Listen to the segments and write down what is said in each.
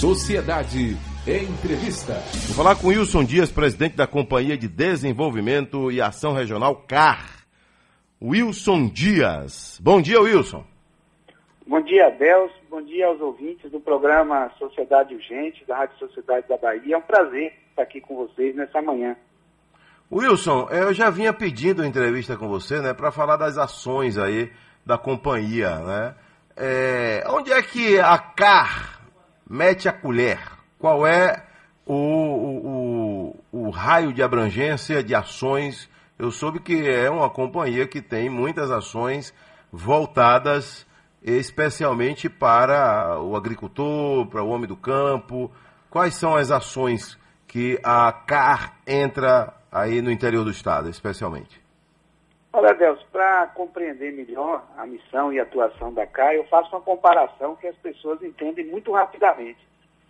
Sociedade Entrevista. Vou falar com Wilson Dias, presidente da Companhia de Desenvolvimento e Ação Regional CAR. Wilson Dias. Bom dia, Wilson. Bom dia, Deus. Bom dia aos ouvintes do programa Sociedade Urgente, da Rádio Sociedade da Bahia. É um prazer estar aqui com vocês nessa manhã. Wilson, eu já vinha pedindo entrevista com você, né, para falar das ações aí da companhia, né? É, onde é que a CAR mete a colher? Qual é o, o, o, raio de abrangência de ações? Eu soube que é uma companhia que tem muitas ações voltadas especialmente para o agricultor, para o homem do campo. Quais são as ações que a CAR entra aí no interior do estado, especialmente? Olha, Deus, para compreender melhor a missão e atuação da CAR, eu faço uma comparação que as pessoas entendem muito rapidamente.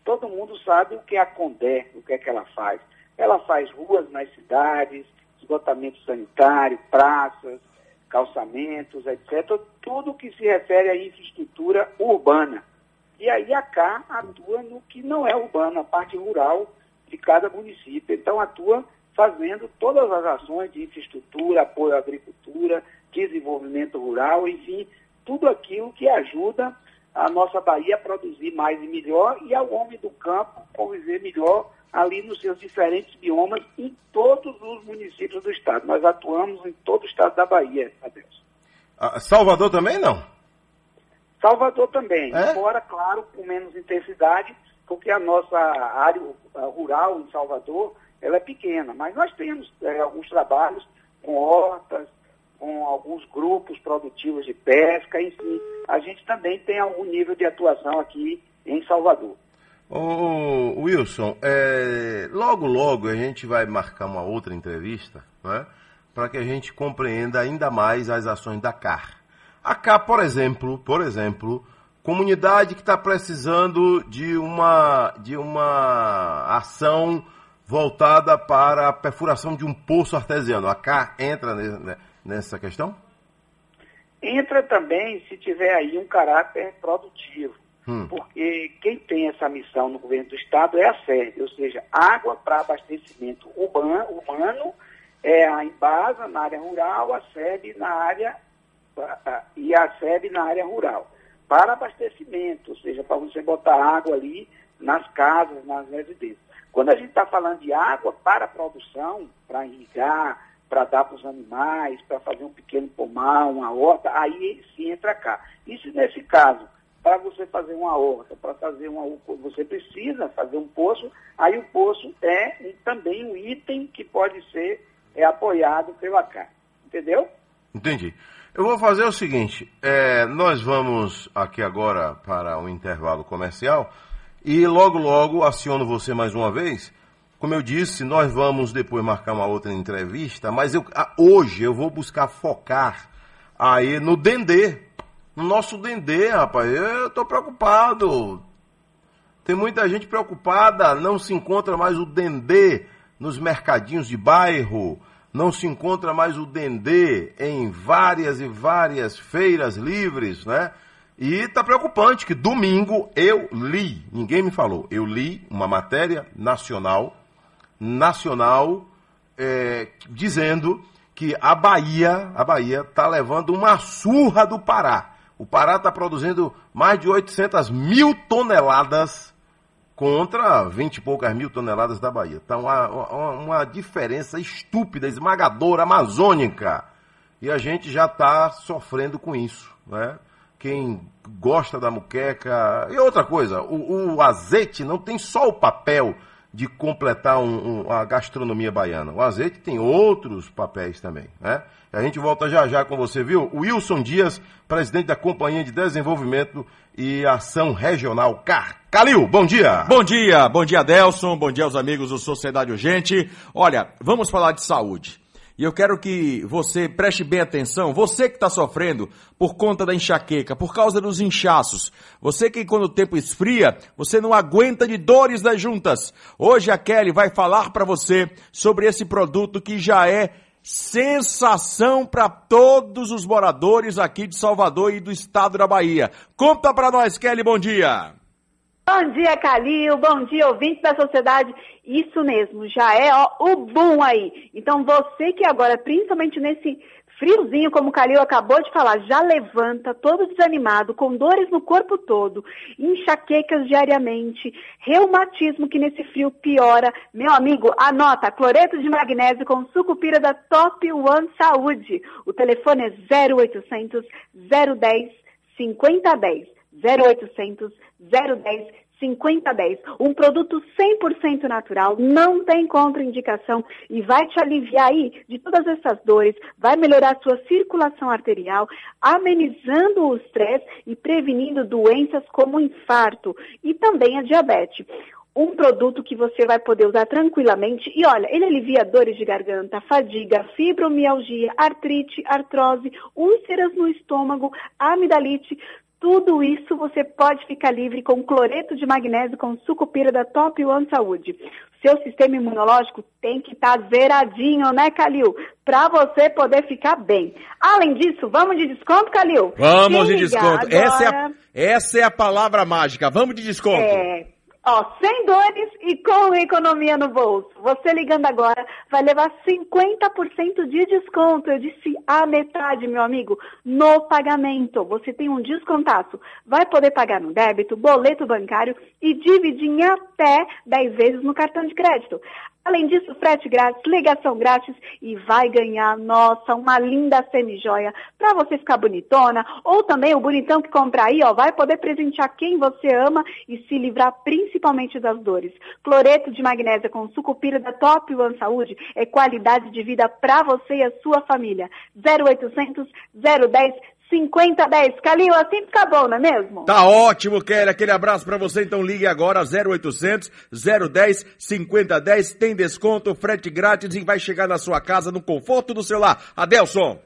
Todo mundo sabe o que é a Condé, o que é que ela faz. Ela faz ruas nas cidades, esgotamento sanitário, praças, calçamentos, etc. Tudo que se refere à infraestrutura urbana. E aí a CA atua no que não é urbano, a parte rural de cada município. Então atua fazendo todas as ações de infraestrutura, apoio à agricultura, desenvolvimento rural, enfim, tudo aquilo que ajuda a nossa Bahia a produzir mais e melhor e ao homem do campo conviver melhor ali nos seus diferentes biomas em todos os municípios do estado. Nós atuamos em todo o estado da Bahia, adeus. Salvador também não? Salvador também, é? embora, claro, com menos intensidade, porque a nossa área rural em Salvador ela é pequena, mas nós temos é, alguns trabalhos com hortas, com alguns grupos produtivos de pesca, enfim, a gente também tem algum nível de atuação aqui em Salvador. Ô, Wilson, é, logo, logo a gente vai marcar uma outra entrevista, né, para que a gente compreenda ainda mais as ações da CAR. A CAR, por exemplo, por exemplo, comunidade que está precisando de uma, de uma ação voltada para a perfuração de um poço artesiano. A CAR entra nessa questão? Entra também se tiver aí um caráter produtivo. Hum. Porque quem tem essa missão no governo do estado é a SERB, ou seja, água para abastecimento urbano, humano, é a Embasa na área rural, a SEB na área e a SEB na área rural. Para abastecimento, ou seja, para você botar água ali nas casas, nas residências. Quando a gente está falando de água para produção, para irrigar, para dar para os animais, para fazer um pequeno pomar, uma horta, aí sim entra cá. Isso nesse caso para você fazer uma horta, para fazer uma você precisa fazer um poço, aí o poço é um, também um item que pode ser é, apoiado pela CAR. Entendeu? Entendi. Eu vou fazer o seguinte, é, nós vamos aqui agora para um intervalo comercial e logo logo aciono você mais uma vez. Como eu disse, nós vamos depois marcar uma outra entrevista, mas eu, hoje eu vou buscar focar aí no Dendê, no nosso Dendê, rapaz. Eu tô preocupado. Tem muita gente preocupada, não se encontra mais o Dendê nos mercadinhos de bairro, não se encontra mais o Dendê em várias e várias feiras livres, né? E tá preocupante que domingo eu li, ninguém me falou, eu li uma matéria nacional, nacional, é, dizendo que a Bahia, a Bahia tá levando uma surra do Pará. O Pará está produzindo mais de 800 mil toneladas contra 20 e poucas mil toneladas da Bahia. Uma, uma, uma, diferença estúpida, esmagadora, amazônica. E a gente já está sofrendo com isso. Né? Quem gosta da muqueca. E outra coisa, o, o azeite não tem só o papel de completar um, um, a gastronomia baiana. O azeite tem outros papéis também, né? A gente volta já já com você, viu? Wilson Dias, presidente da Companhia de Desenvolvimento e Ação Regional CAR. Calil, bom dia! Bom dia, bom dia, Delson, bom dia aos amigos do Sociedade Urgente. Olha, vamos falar de saúde. E eu quero que você preste bem atenção, você que está sofrendo por conta da enxaqueca, por causa dos inchaços, você que quando o tempo esfria, você não aguenta de dores das juntas. Hoje a Kelly vai falar para você sobre esse produto que já é sensação para todos os moradores aqui de Salvador e do estado da Bahia. Conta para nós, Kelly, bom dia. Bom dia, Calil. Bom dia, ouvinte da sociedade. Isso mesmo, já é ó, o boom aí. Então, você que agora, principalmente nesse friozinho, como o Calil acabou de falar, já levanta todo desanimado, com dores no corpo todo, enxaquecas diariamente, reumatismo que nesse frio piora. Meu amigo, anota, cloreto de magnésio com sucupira da Top One Saúde. O telefone é 0800 010 5010. 0800 010 5010. Um produto 100% natural, não tem contraindicação e vai te aliviar aí de todas essas dores, vai melhorar a sua circulação arterial, amenizando o estresse e prevenindo doenças como infarto e também a diabetes um produto que você vai poder usar tranquilamente. E olha, ele alivia dores de garganta, fadiga, fibromialgia, artrite, artrose, úlceras no estômago, amidalite, tudo isso você pode ficar livre com cloreto de magnésio com sucupira da Top One Saúde. Seu sistema imunológico tem que estar tá zeradinho, né, Calil? Para você poder ficar bem. Além disso, vamos de desconto, Calil? Vamos Quem de desconto. Agora... Essa, é a, essa é a palavra mágica. Vamos de desconto. É. Ó, sem dores e com economia no bolso. Você ligando agora vai levar 50% de desconto. Eu disse a metade, meu amigo, no pagamento. Você tem um descontaço. Vai poder pagar no débito, boleto bancário e dividir em até 10 vezes no cartão de crédito. Além disso, frete grátis, ligação grátis e vai ganhar, nossa, uma linda semi-joia para você ficar bonitona. Ou também o bonitão que comprar aí, ó, vai poder presentear quem você ama e se livrar principalmente das dores. Cloreto de magnésia com sucupira da Top One Saúde é qualidade de vida para você e a sua família. 0800 010 5010. Calil, assim fica bom, não é mesmo? Tá ótimo, Kelly. Aquele abraço para você. Então ligue agora 0800 010 5010. Tem desconto, frete grátis e vai chegar na sua casa no conforto do celular. Adelson.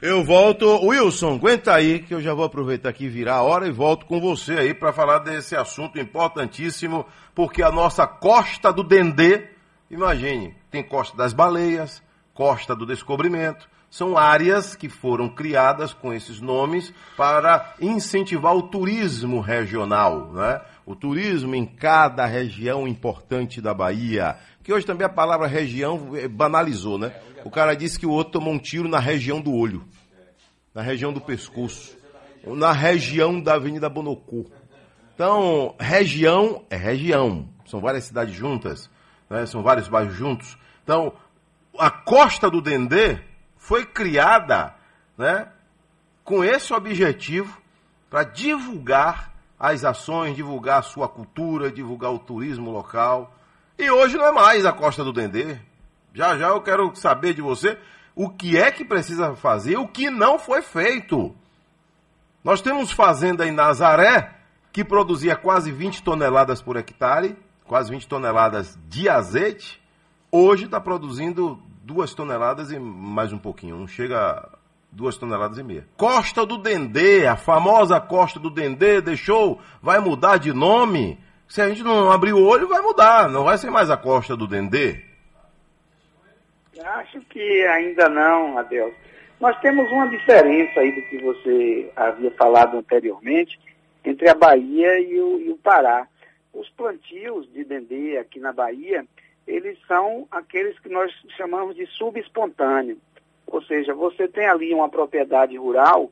Eu volto, Wilson, aguenta aí que eu já vou aproveitar aqui virar a hora e volto com você aí para falar desse assunto importantíssimo, porque a nossa costa do Dendê, imagine, tem costa das baleias, costa do descobrimento, são áreas que foram criadas com esses nomes para incentivar o turismo regional, né? o turismo em cada região importante da Bahia. Que hoje também a palavra região banalizou, né? O cara disse que o outro tomou um tiro na região do olho, na região do pescoço, na região da Avenida Bonocô. Então, região é região. São várias cidades juntas, né? são vários bairros juntos. Então, a costa do Dendê foi criada né, com esse objetivo para divulgar as ações, divulgar a sua cultura, divulgar o turismo local. E hoje não é mais a Costa do Dendê. Já já eu quero saber de você o que é que precisa fazer, o que não foi feito. Nós temos fazenda em Nazaré que produzia quase 20 toneladas por hectare, quase 20 toneladas de azeite. Hoje está produzindo duas toneladas e mais um pouquinho, não chega a duas toneladas e meia. Costa do Dendê, a famosa Costa do Dendê, deixou, vai mudar de nome? Se a gente não abrir o olho, vai mudar, não vai ser mais a Costa do Dendê. Acho que ainda não, Adelso. Nós temos uma diferença aí do que você havia falado anteriormente entre a Bahia e o, e o Pará. Os plantios de dendê aqui na Bahia, eles são aqueles que nós chamamos de subespontâneo. Ou seja, você tem ali uma propriedade rural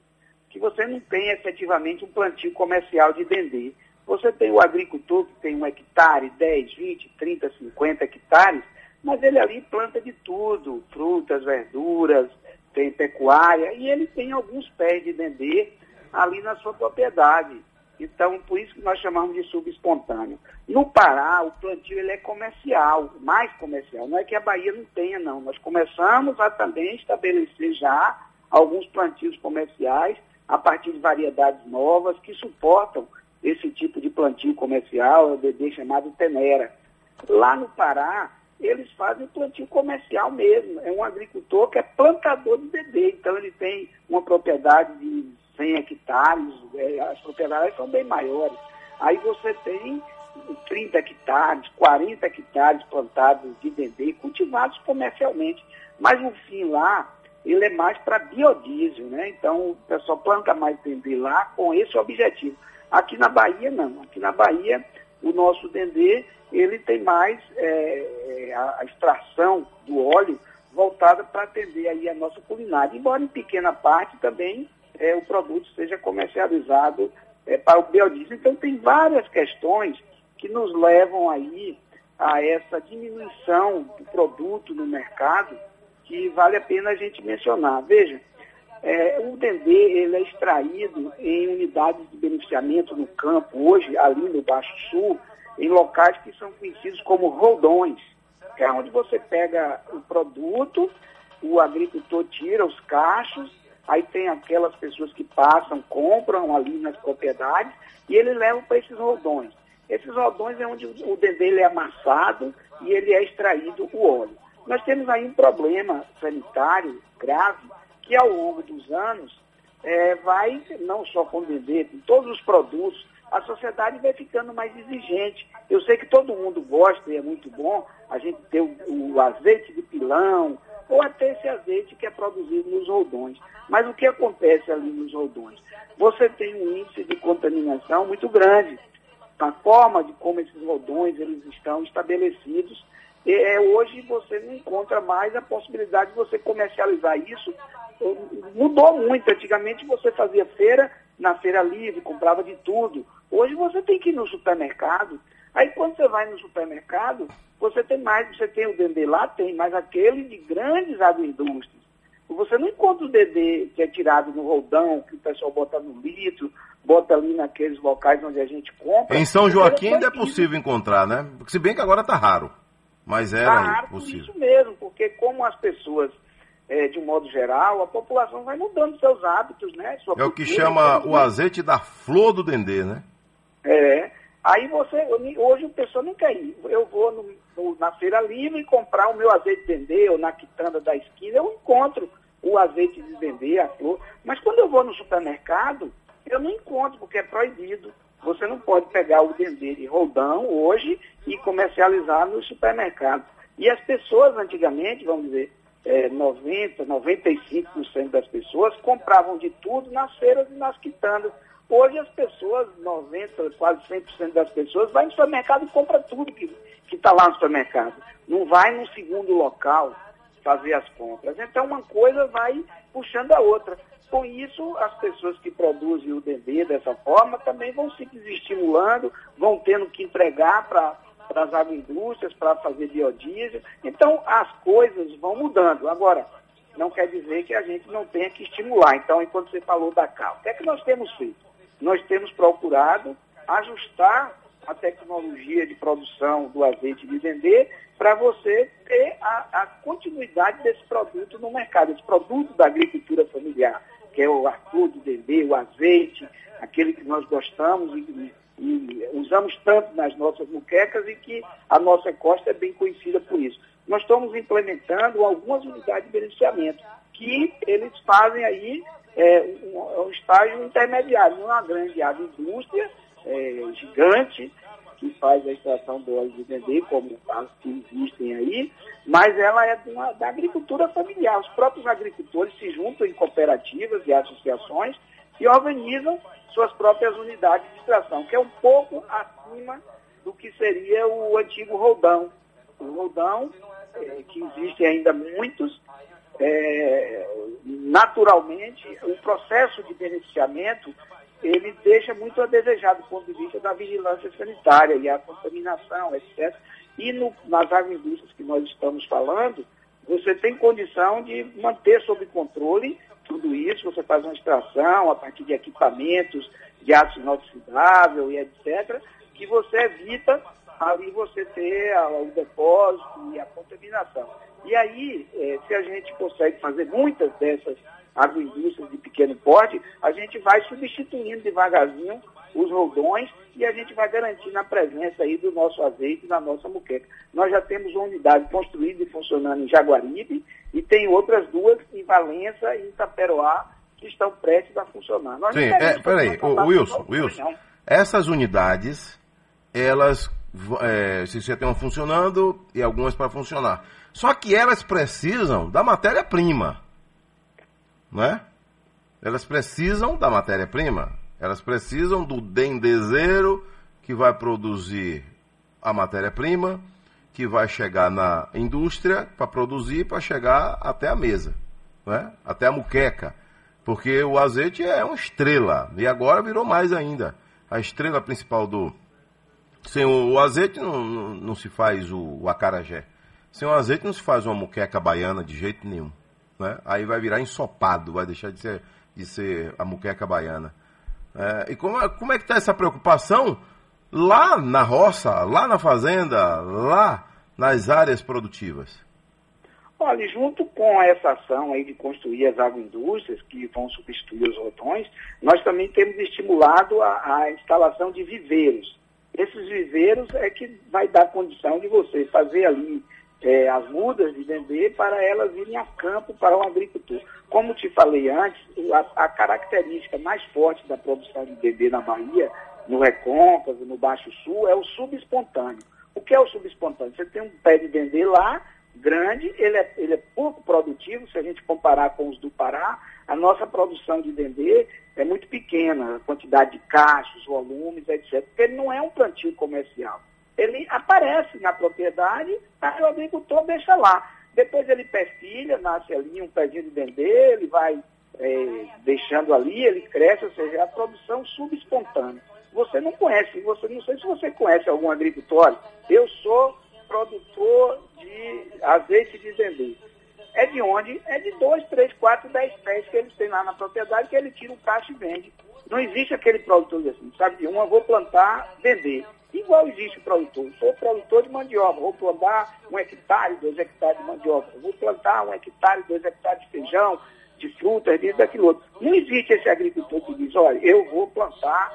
que você não tem efetivamente um plantio comercial de dendê. Você tem o agricultor que tem um hectare, 10, 20, 30, 50 hectares, mas ele ali planta de tudo, frutas, verduras, tem pecuária, e ele tem alguns pés de dendê ali na sua propriedade. Então, por isso que nós chamamos de subespontâneo. No Pará, o plantio ele é comercial, mais comercial. Não é que a Bahia não tenha, não. Nós começamos a também estabelecer já alguns plantios comerciais a partir de variedades novas que suportam esse tipo de plantio comercial, é o bebê chamado tenera. Lá no Pará, eles fazem plantio comercial mesmo. É um agricultor que é plantador de bebê. Então, ele tem uma propriedade de 100 hectares, é, as propriedades são bem maiores. Aí você tem 30 hectares, 40 hectares plantados de dendê, cultivados comercialmente. Mas o fim lá, ele é mais para biodiesel, né? Então o pessoal planta mais dendê lá com esse objetivo. Aqui na Bahia, não. Aqui na Bahia, o nosso dendê, ele tem mais é, é a, extração do óleo voltada para atender aí a nossa culinária. Embora em pequena parte também é, o produto seja comercializado é, para o biodiesel. Então tem várias questões que nos levam aí a essa diminuição do produto no mercado que vale a pena a gente mencionar. Veja, é, o dendê ele é extraído em unidades de beneficiamento no campo, hoje ali no Baixo Sul, em locais que são conhecidos como roldões, que é onde você pega o produto, o agricultor tira os cachos, aí tem aquelas pessoas que passam, compram ali nas propriedades e ele leva para esses roldões. Esses roldões é onde o dendê é amassado e ele é extraído o óleo. Nós temos aí um problema sanitário grave que ao longo dos anos é, vai, não só com o dendê, com todos os produtos, a sociedade vai ficando mais exigente. Eu sei que todo mundo gosta e é muito bom a gente ter o, o azeite de pilão, ou até esse azeite que é produzido nos roldões. Mas o que acontece ali nos roldões? Você tem um índice de contaminação muito grande. A forma de como esses roldões eles estão estabelecidos, é, hoje você não encontra mais a possibilidade de você comercializar isso. Mudou muito. Antigamente você fazia feira na feira livre, comprava de tudo. Hoje você tem que ir no supermercado. Aí quando você vai no supermercado, você tem mais, você tem o dendê lá, tem, mas aquele de grandes agroindústrias. Você não encontra o dendê que é tirado no roldão, que o pessoal bota no litro, bota ali naqueles locais onde a gente compra. Em São Joaquim ainda é possível encontrar, né? Se bem que agora está raro. Mas era tá raro possível. Por isso mesmo, porque como as pessoas é, de um modo geral, a população vai mudando seus hábitos, né? Sua é o que chama o azeite da flor do dendê, né? É. Aí você, hoje o pessoal não quer ir. Eu vou no, no, na feira livre comprar o meu azeite de dendê ou na quitanda da esquina, eu encontro o azeite de dendê, a flor. Mas quando eu vou no supermercado, eu não encontro, porque é proibido. Você não pode pegar o dendê de roldão hoje e comercializar no supermercado. E as pessoas antigamente, vamos dizer, é, 90%, 95% das pessoas compravam de tudo nas feiras e nas quitandas. Hoje as pessoas, 90%, quase 100% das pessoas, vai no supermercado e compra tudo que está lá no supermercado. Não vai no segundo local fazer as compras. Então uma coisa vai puxando a outra. Com isso, as pessoas que produzem o dendê dessa forma também vão se desestimulando, vão tendo que entregar para para as agroindústrias, para fazer biodiesel. Então, as coisas vão mudando. Agora, não quer dizer que a gente não tenha que estimular. Então, enquanto você falou da cal, o que é que nós temos feito? Nós temos procurado ajustar a tecnologia de produção do azeite de dendê para você ter a, a, continuidade desse produto no mercado, esse produto da agricultura familiar, que é o arco do dendê, o azeite, aquele que nós gostamos e e usamos tanto nas nossas muquecas e que a nossa costa é bem conhecida por isso. Nós estamos implementando algumas unidades de beneficiamento, que eles fazem aí é, um, um, estágio intermediário, uma grande agroindústria é, gigante, que faz a extração do óleo de dendê, como as que existem aí, mas ela é uma, da agricultura familiar. Os próprios agricultores se juntam em cooperativas e associações e organizam suas próprias unidades de extração, que é um pouco acima do que seria o antigo roldão. O roldão, é, que existe ainda muitos, é, naturalmente, o processo de beneficiamento ele deixa muito a desejar do ponto de vista da vigilância sanitária e a contaminação, etc. E no, nas agroindústrias que nós estamos falando, você tem condição de manter sob controle tudo isso, você faz uma extração a partir de equipamentos de ácido inoxidável e etc., que você evita ali você ter o depósito e a contaminação. E aí, é, se a gente consegue fazer muitas dessas agroindústrias de pequeno porte, a gente vai substituindo devagarzinho os roldões e a gente vai garantindo a presença aí do nosso azeite na nossa muqueca. Nós já temos uma unidade construída e funcionando em Jaguaribe e tem outras duas em Valença e Itaperoá que estão prestes a funcionar. Nós Sim, é, peraí, o Wilson, Wilson, essas unidades, elas é, se já estão funcionando e algumas para funcionar. Só que elas precisam da matéria-prima, não é? Elas precisam da matéria-prima. Elas precisam do dendezeiro que vai produzir a matéria-prima, que vai chegar na indústria para produzir, para chegar até a mesa, né? até a muqueca. Porque o azeite é uma estrela, e agora virou mais ainda. A estrela principal do. Sem o, o azeite não, não, não, se faz o, o acarajé. Sem o azeite não se faz uma muqueca baiana de jeito nenhum. Né? Aí vai virar ensopado, vai deixar de ser, de ser a muqueca baiana. É, e como, é, como é que está essa preocupação lá na roça, lá na fazenda, lá nas áreas produtivas? Olha, junto com essa ação aí de construir as agroindústrias que vão substituir os rotões, nós também temos estimulado a, a instalação de viveiros. Esses viveiros é que vai dar condição de você fazer ali é, as mudas de dendê para elas irem a campo para o agricultor. Como te falei antes, a, a característica mais forte da produção de dendê na Bahia, no Recôncavo, no Baixo Sul, é o subespontâneo. O que é o subespontâneo? Você tem um pé de dendê lá, grande, ele é, ele é pouco produtivo, se a gente comparar com os do Pará, a nossa produção de dendê é muito pequena, a quantidade de cachos, volumes, etc. Porque ele não é um plantio comercial ele aparece na propriedade, aí o agricultor deixa lá. Depois ele perfilha, nasce ali um pezinho de dendê, ele vai é, deixando ali, ele cresce, ou seja, é a produção subespontânea. Você não conhece, você não sei se você conhece algum agricultor. Eu sou produtor de azeite de dendê. É de onde? É de 2, 3, 4, 10 pés que eles têm lá na propriedade, que ele tira o cacho e vende. Não existe aquele produtor assim, sabe de uma, vou plantar, vender. Igual existe o produtor. Sou produtor de mandioca, vou plantar um hectare, dois hectares de mandioca. Vou plantar um hectare, dois hectares de feijão, de frutas, disso, daquilo outro. Não existe esse agricultor que diz, olha, eu vou plantar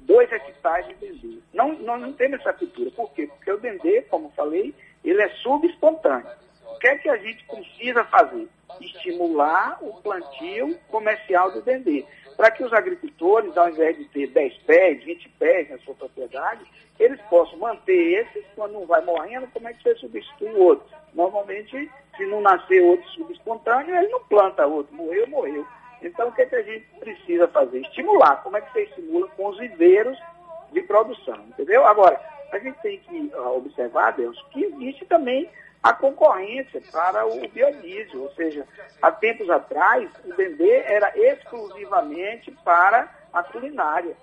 dois hectares de dendê. Não, não, não temos essa cultura. Por quê? Porque o dendê, como falei, ele é subespontâneo. O que é que a gente precisa fazer? Estimular o plantio comercial do dendê para que os agricultores, ao invés de ter 10 pés, 20 pés na sua propriedade, eles possam manter esses, quando um vai morrendo, como é que você substitui o outro? Normalmente, se não nascer outro subespontâneo, ele não planta outro, morreu, morreu. Então, o que, é que a gente precisa fazer? Estimular. Como é que você estimula? Com os viveiros de produção, entendeu? Agora, a gente tem que observar, Deus, que existe também a concorrência para o biodiesel, ou seja, há tempos atrás o dendê era exclusivamente para a culinária.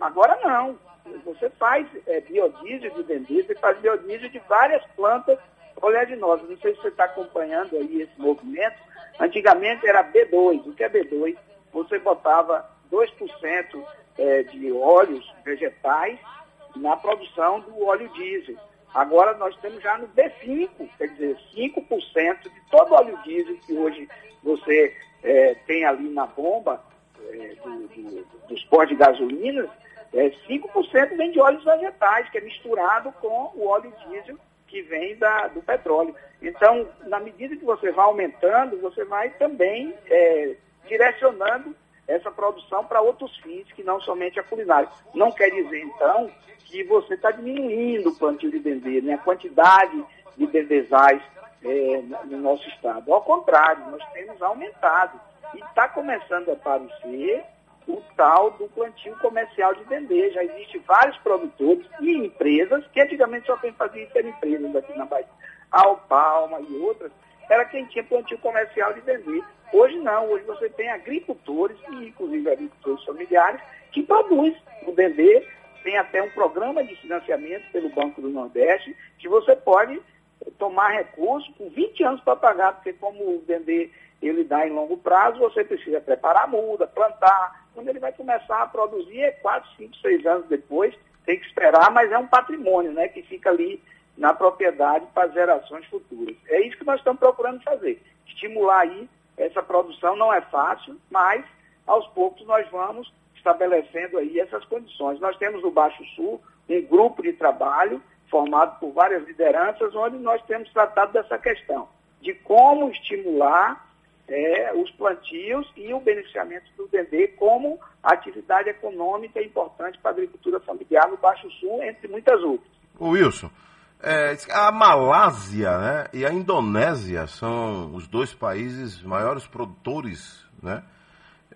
Agora não. Você faz é, biodiesel de dendê, você faz biodiesel de várias plantas oleaginosas. Não sei se você está acompanhando aí esse movimento. Antigamente era B2. O que é B2? Você botava 2% é, de óleos vegetais na produção do óleo diesel. Agora nós estamos já no B5, quer dizer, 5% de todo o óleo diesel que hoje você é, tem ali na bomba é, do, do, dos postos de gasolina, é, 5% vem de óleos vegetais, que é misturado com o óleo diesel que vem da, do petróleo. Então, na medida que você vai aumentando, você vai também é, direcionando essa produção para outros fins que não somente a culinária. Não quer dizer, então, que você está diminuindo o plantio de dendê, né? a quantidade de dendezais é, no nosso estado. Ao contrário, nós temos aumentado. E está começando a aparecer o tal do plantio comercial de dendê. Já existem vários produtores e empresas, que antigamente só quem fazia isso eram empresas aqui na Bahia, Alpalma e outras, era quem tinha plantio comercial de dendê. Hoje não, hoje você tem agricultores, e inclusive agricultores familiares, que produzem o dendê, tem até um programa de financiamento pelo Banco do Nordeste, que você pode tomar recurso por 20 anos para pagar, porque como o dendê ele dá em longo prazo, você precisa preparar a muda, plantar. Quando ele vai começar a produzir, é 4, 5, 6 anos depois, tem que esperar, mas é um patrimônio né, que fica ali na propriedade para gerações futuras. É isso que nós estamos procurando fazer. Estimular aí essa produção não é fácil, mas aos poucos nós vamos estabelecendo aí essas condições. Nós temos no Baixo Sul um grupo de trabalho formado por várias lideranças, onde nós temos tratado dessa questão, de como estimular é, os plantios e o beneficiamento do dendê como atividade econômica importante para a agricultura familiar no Baixo Sul, entre muitas outras. Wilson, é, a Malásia né, e a Indonésia são os dois países maiores produtores, né?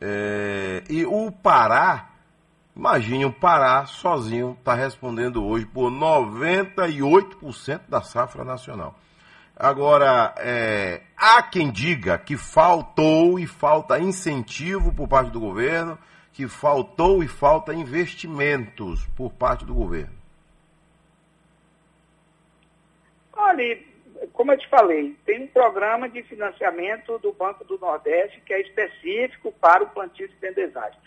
É, e o Pará, Imagine o Pará sozinho está respondendo hoje por 98% da safra nacional. Agora, é, há quem diga que faltou e falta incentivo por parte do governo, que faltou e falta investimentos por parte do governo. Olha, como eu te falei, tem um programa de financiamento do Banco do Nordeste que é específico para o plantio de dendezagem.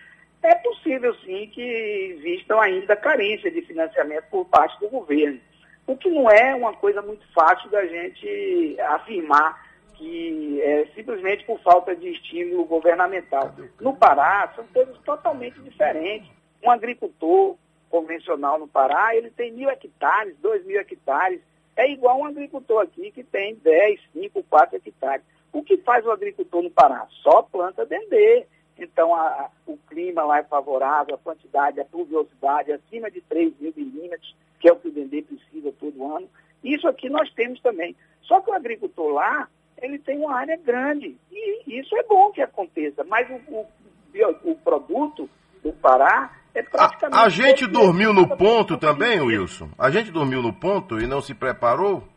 É possível, sim, que existam ainda carência de financiamento por parte do governo. O que não é uma coisa muito fácil da gente afirmar que é simplesmente por falta de estímulo governamental. No Pará, são coisas totalmente diferentes. Um agricultor convencional no Pará, ele tem mil hectares, dois mil hectares. É igual um agricultor aqui que tem 10, 5, 4 hectares. O que faz o agricultor no Pará? Só planta dendê. Então, a, a, o clima lá é favorável, a quantidade, a pluviosidade acima de 3 mil milímetros que é o que o Dendê precisa todo ano. Isso aqui nós temos também. Só que o agricultor lá, ele tem uma área grande. E isso é bom que aconteça. Mas o, o, o produto do Pará é. A, a gente dormiu no ponto também, Wilson? A gente dormiu no ponto e não se preparou?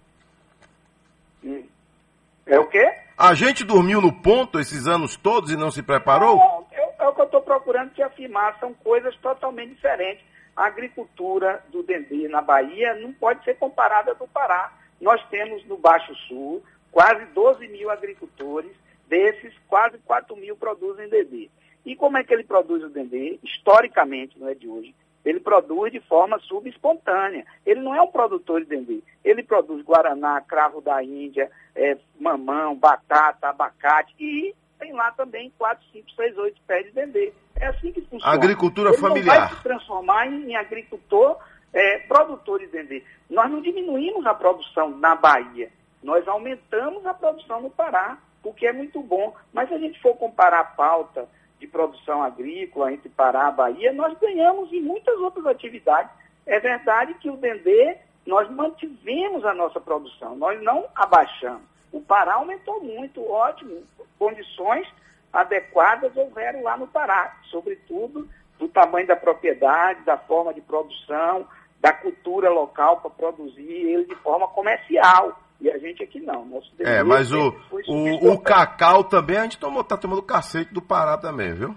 É o quê? A gente dormiu no ponto esses anos todos e não se preparou? Não, é, é o que eu estou procurando te afirmar. São coisas totalmente diferentes a agricultura do Dendê na Bahia não pode ser comparada à do Pará. Nós temos no Baixo Sul quase 12 mil agricultores, desses quase 4 mil produzem Dendê. E como é que ele produz o Dendê? Historicamente, não é de hoje, ele produz de forma subespontânea. Ele não é um produtor de dendê. Ele produz guaraná, cravo da Índia, é, mamão, batata, abacate e tem lá também 4, 5, 6, 8 pés de dendê. É assim que funciona. Agricultura Ele familiar. Não vai se transformar em, em agricultor, é, produtor de dendê. Nós não diminuímos a produção na Bahia, nós aumentamos a produção no Pará, o que é muito bom. Mas se a gente for comparar a pauta de produção agrícola entre Pará e Bahia, nós ganhamos em muitas outras atividades. É verdade que o dendê, nós mantivemos a nossa produção, nós não abaixamos. O Pará aumentou muito, ótimo, condições adequadas houveram lá no Pará, sobretudo do tamanho da propriedade, da forma de produção, da cultura local para produzir ele de forma comercial. E a gente aqui não. Nosso é, mas o, o, o, cacau também, a gente tomou, tá tomando cacete do Pará também, viu?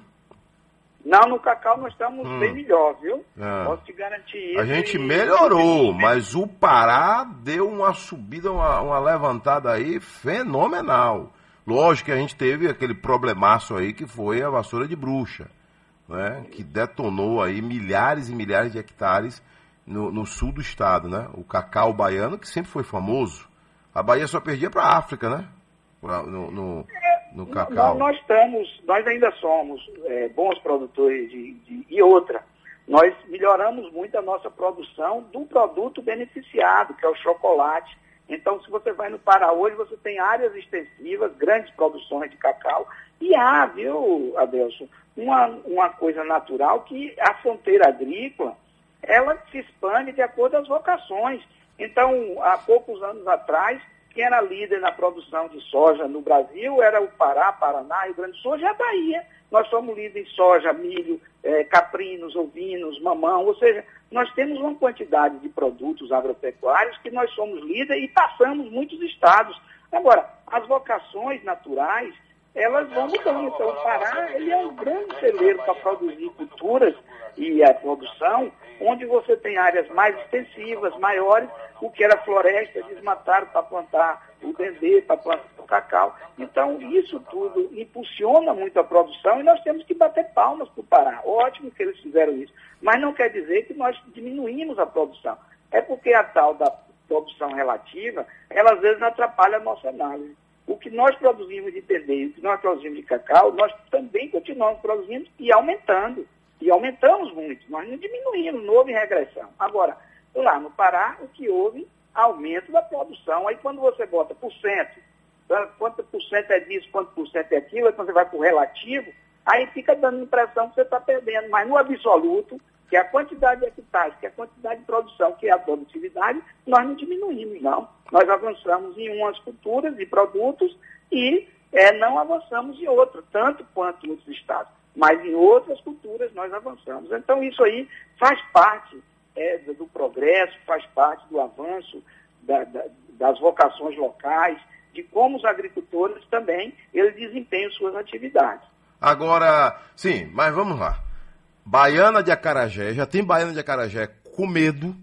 Não, no cacau nós estamos hum. bem melhor, viu? É. Posso te garantir isso. A gente melhorou, mas o Pará deu uma subida, uma, uma levantada aí fenomenal. Lógico que a gente teve aquele problemaço aí que foi a vassoura de bruxa, né? Que detonou aí milhares e milhares de hectares no, no sul do estado, né? O cacau baiano, que sempre foi famoso. A Bahia só perdia para a África, né? No, no, no cacau. Nós, nós, estamos, nós ainda somos é, bons produtores de, de, e outra. Nós melhoramos muito a nossa produção do produto beneficiado, que é o chocolate então, se você vai no Pará hoje, você tem áreas extensivas, grandes produções de cacau. E há, viu, Adelson, uma, uma coisa natural que a fronteira agrícola, ela se expande de acordo com as vocações. Então, há poucos anos atrás, quem era líder na produção de soja no Brasil era o Pará, Paraná, Rio Grande do Sul, é a Bahia. Nós somos líderes em soja, milho, é, caprinos, ovinos, mamão, ou seja, nós temos uma quantidade de produtos agropecuários que nós somos líderes e passamos muitos estados. Agora, as vocações naturais, elas vão mudando. Então, o Pará ele é um grande celeiro para produzir culturas e a produção, onde você tem áreas mais extensivas, maiores, o que era floresta, desmataram para plantar o dendê, para plantar o cacau. Então, isso tudo impulsiona muito a produção e nós temos que bater palmas para o Pará. Ótimo que eles fizeram isso. Mas não quer dizer que nós diminuímos a produção. É porque a tal da produção relativa, ela às vezes atrapalha a nossa análise. O que nós produzimos de dendê, o que nós produzimos de cacau, nós também continuamos produzindo e aumentando. E aumentamos muito. Nós não diminuímos, não houve regressão. Agora, lá no Pará, o que houve aumento da produção. Aí quando você bota por cento, quanto por cento é disso, quanto por cento é aquilo, aí quando você vai para o relativo, aí fica dando a impressão que você está perdendo. Mas no absoluto, que a quantidade de hectares, que a quantidade de produção, que é a produtividade, nós não diminuímos, não. Nós avançamos em umas culturas e produtos e é, não avançamos em outras, tanto quanto outros estados. Mas em outras culturas nós avançamos. Então isso aí faz parte é, do progresso, faz parte do avanço da, da, das vocações locais, de como os agricultores também eles desempenham suas atividades. Agora, sim, mas vamos lá. Baiana de Acarajé, já tem Baiana de Acarajé com medo,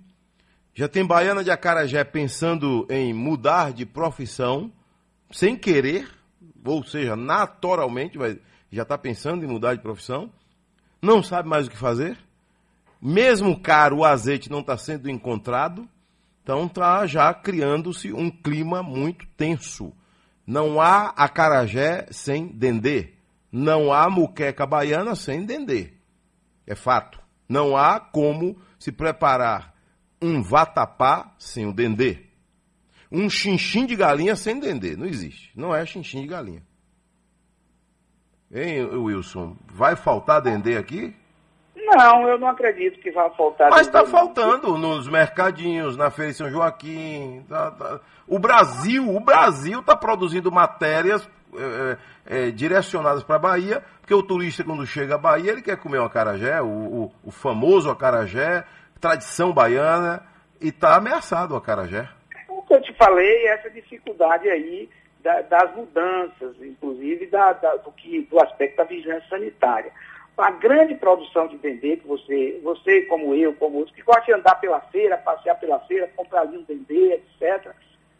já tem Baiana de Acarajé pensando em mudar de profissão, sem querer, ou seja, naturalmente, vai, já está pensando em mudar de profissão, não sabe mais o que fazer, mesmo caro o azeite não está sendo encontrado, então está já criando-se um clima muito tenso. Não há acarajé sem dendê. Não há muqueca baiana sem dendê. É fato. Não há como se preparar um vatapá sem o dendê. Um chinchim de galinha sem dendê. Não existe. Não é chinchim de galinha. Hein, Wilson? Vai faltar dendê aqui? Não, eu não acredito que vai faltar. Mas está faltando nos mercadinhos, na Feira de São Joaquim. Tá, tá. O Brasil, o Brasil está produzindo matérias é, é, direcionadas para a Bahia, porque o turista, quando chega à Bahia, ele quer comer um acarajé, o, o, o famoso acarajé, tradição baiana, e está ameaçado o acarajé. O que eu te falei, essa dificuldade aí da, das mudanças, inclusive da, da, do, que, do aspecto da vigilância sanitária. A grande produção de dendê que você, você como eu, como outros, que gosta de andar pela feira, passear pela feira, comprar ali um dendê, etc.,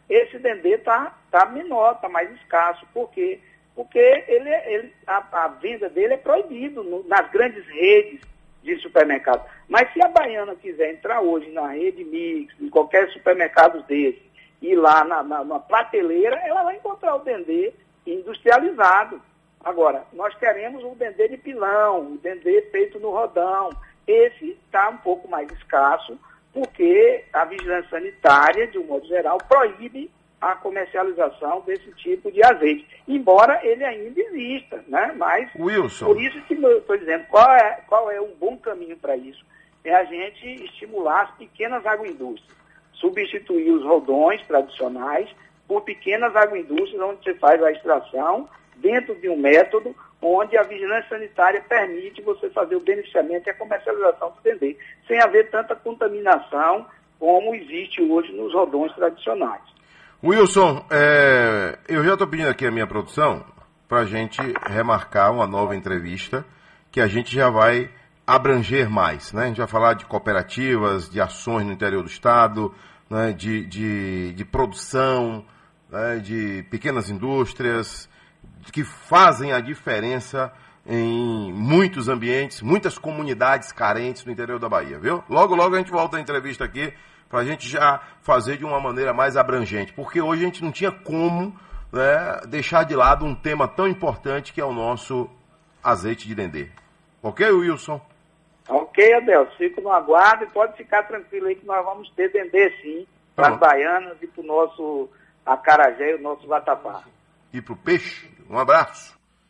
esse dendê está tá menor, está mais escasso. Por quê? Porque ele, ele, a, a venda dele é proibido no, nas grandes redes de supermercado. Mas se a baiana quiser entrar hoje na rede Mix, em qualquer supermercado desse, ir lá na, na, na prateleira, ela vai encontrar o dendê industrializado. Agora, nós queremos o dendê de pilão, o dendê feito no rodão. Esse está um pouco mais escasso, porque a vigilância sanitária, de um modo geral, proíbe a comercialização desse tipo de azeite, embora ele ainda exista, né? Mas Wilson. por isso que eu estou dizendo, qual é, qual é um bom caminho para isso? É a gente estimular as pequenas agroindústrias, substituir os rodões tradicionais por pequenas agroindústrias onde você faz a extração dentro de um método onde a vigilância sanitária permite você fazer o beneficiamento e a comercialização do dendê, sem haver tanta contaminação como existe hoje nos rodões tradicionais. Wilson, é, eu já estou pedindo aqui a minha produção para a gente remarcar uma nova entrevista que a gente já vai abranger mais. Né? A gente vai falar de cooperativas, de ações no interior do Estado, né? de, de, de produção, né? de pequenas indústrias, que fazem a diferença em muitos ambientes, muitas comunidades carentes no interior da Bahia, viu? Logo, logo a gente volta à entrevista aqui para a gente já fazer de uma maneira mais abrangente, porque hoje a gente não tinha como né, deixar de lado um tema tão importante que é o nosso azeite de dendê. Ok, Wilson? Ok, Adelso, fico no aguardo e pode ficar tranquilo aí que nós vamos ter dendê sim, para as baianas e para o nosso acarajé e o nosso vatapá. E para o peixe? Um abraço.